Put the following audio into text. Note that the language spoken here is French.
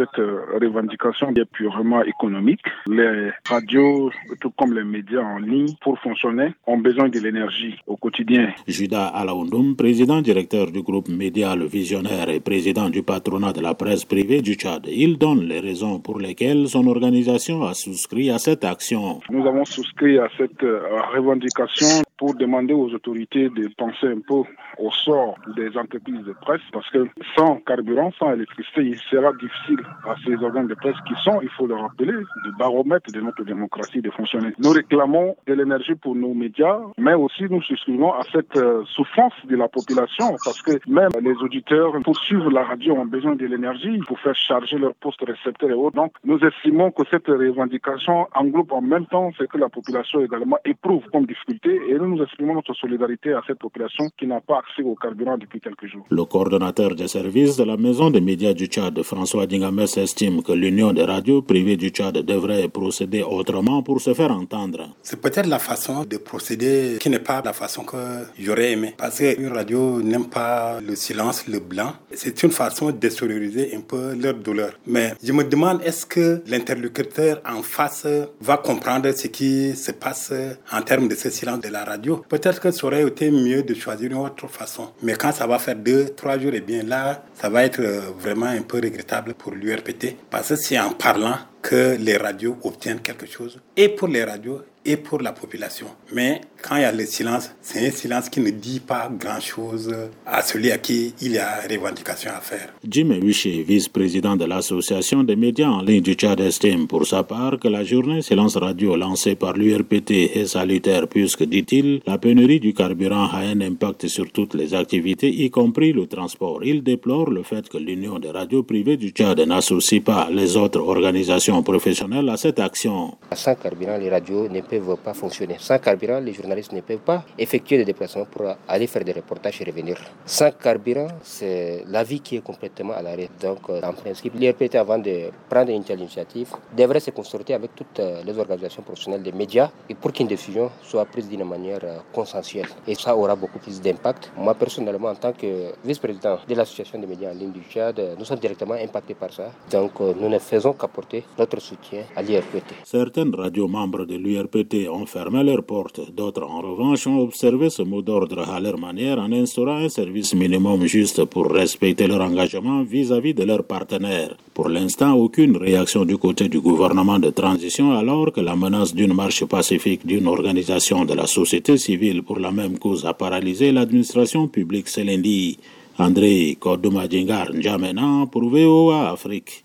cette revendication est purement économique. Les radios, tout comme les médias en ligne, pour fonctionner, ont besoin de l'énergie au quotidien. Judas Alaoundoum, président directeur du groupe Média Le Visionnaire et président du patronat de la presse privée du Tchad, il donne les raisons pour lesquelles son organisation a souscrit à cette action. Nous avons souscrit à cette revendication pour demander aux autorités de penser un peu au sort des entreprises de presse parce que sans carburant, sans électricité, il sera difficile à ces organes de presse qui sont, il faut le rappeler, le baromètre de notre démocratie de fonctionner. Nous réclamons de l'énergie pour nos médias, mais aussi nous souscrivons à cette euh, souffrance de la population parce que même les auditeurs pour suivre la radio ont besoin de l'énergie pour faire charger leurs postes récepteurs et autres. Donc nous estimons que cette revendication englobe en même temps ce que la population également éprouve comme difficulté et nous nous exprimons notre solidarité à cette population qui n'a pas accès au carburant depuis quelques jours. Le coordonnateur des services de la Maison des médias du Tchad, François Dingames, estime que l'Union des radios privées du Tchad devrait procéder autrement pour se faire entendre. C'est peut-être la façon de procéder qui n'est pas la façon que j'aurais aimé. Parce qu'une radio n'aime pas le silence, le blanc. C'est une façon d'extérioriser un peu leur douleur. Mais je me demande, est-ce que l'interlocuteur en face va comprendre ce qui se passe en termes de ce silence de la radio? Peut-être que ça aurait été mieux de choisir une autre façon. Mais quand ça va faire deux, trois jours, et eh bien là, ça va être vraiment un peu regrettable pour l'URPT. Parce que c'est en parlant que les radios obtiennent quelque chose. Et pour les radios et pour la population. Mais quand il y a le silence, c'est un silence qui ne dit pas grand-chose à celui à qui il y a revendication à faire. Jim Wiché, vice-président de l'association des médias en ligne du Tchad, estime pour sa part que la journée silence radio lancée par l'URPT est salutaire puisque, dit-il, la pénurie du carburant a un impact sur toutes les activités, y compris le transport. Il déplore le fait que l'Union des radios privées du Tchad n'associe pas les autres organisations professionnelles à cette action. Sans carburant, les radios ne peuvent pas fonctionner. Sans carburant, les journalistes ne peuvent pas effectuer des déplacements pour aller faire des reportages et revenir. Sans carburant, c'est la vie qui est complètement à l'arrêt. Donc, euh, en principe, l'IRPT, avant de prendre une telle initiative, devrait se consulter avec toutes euh, les organisations professionnelles des médias et pour qu'une décision soit prise d'une manière euh, consensuelle. Et ça aura beaucoup plus d'impact. Moi, personnellement, en tant que vice-président de l'association des médias en ligne du Tchad, nous sommes directement impactés par ça. Donc, nous ne faisons qu'apporter notre soutien à l'IRPT. Certaines radios membres de l'IRPT ont fermé leurs portes. D'autres, en revanche, ont observé ce mot d'ordre à leur manière en instaurant un service minimum juste pour respecter leur engagement vis-à-vis de leurs partenaires. Pour l'instant, aucune réaction du côté du gouvernement de transition alors que la menace d'une marche pacifique d'une organisation de la société civile pour la même cause a paralysé l'administration publique ce lundi. André Kodoumadjingar N'Djamena pour VOA Afrique.